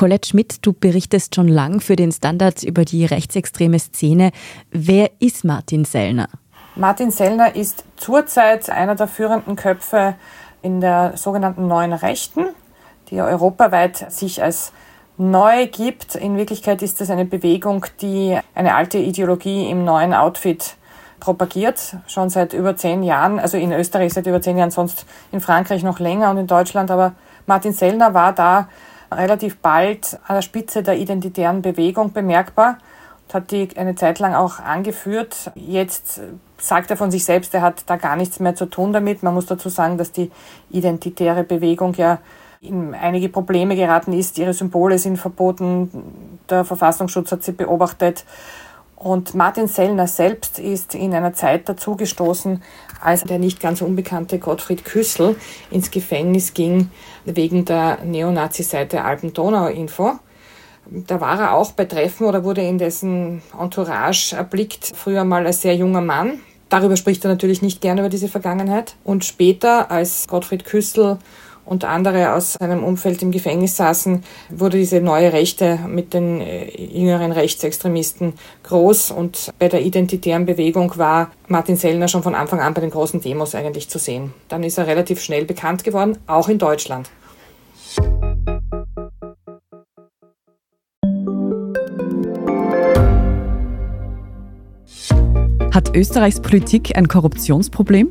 Colette Schmidt, du berichtest schon lang für den Standard über die rechtsextreme Szene. Wer ist Martin Sellner? Martin Sellner ist zurzeit einer der führenden Köpfe in der sogenannten Neuen Rechten, die europaweit sich als neu gibt. In Wirklichkeit ist es eine Bewegung, die eine alte Ideologie im neuen Outfit propagiert, schon seit über zehn Jahren, also in Österreich seit über zehn Jahren, sonst in Frankreich noch länger und in Deutschland. Aber Martin Sellner war da relativ bald an der Spitze der identitären Bewegung bemerkbar und hat die eine Zeit lang auch angeführt. Jetzt sagt er von sich selbst, er hat da gar nichts mehr zu tun damit. Man muss dazu sagen, dass die identitäre Bewegung ja in einige Probleme geraten ist. Ihre Symbole sind verboten. Der Verfassungsschutz hat sie beobachtet. Und Martin Sellner selbst ist in einer Zeit dazugestoßen, als der nicht ganz unbekannte Gottfried Küssel ins Gefängnis ging wegen der Neonazi-Seite Alpen-Donau-Info. Da war er auch bei Treffen oder wurde in dessen Entourage erblickt, früher mal als sehr junger Mann. Darüber spricht er natürlich nicht gerne über diese Vergangenheit. Und später, als Gottfried Küssel und andere aus seinem Umfeld im Gefängnis saßen, wurde diese neue Rechte mit den äh, jüngeren Rechtsextremisten groß. Und bei der identitären Bewegung war Martin Sellner schon von Anfang an bei den großen Demos eigentlich zu sehen. Dann ist er relativ schnell bekannt geworden, auch in Deutschland. Hat Österreichs Politik ein Korruptionsproblem?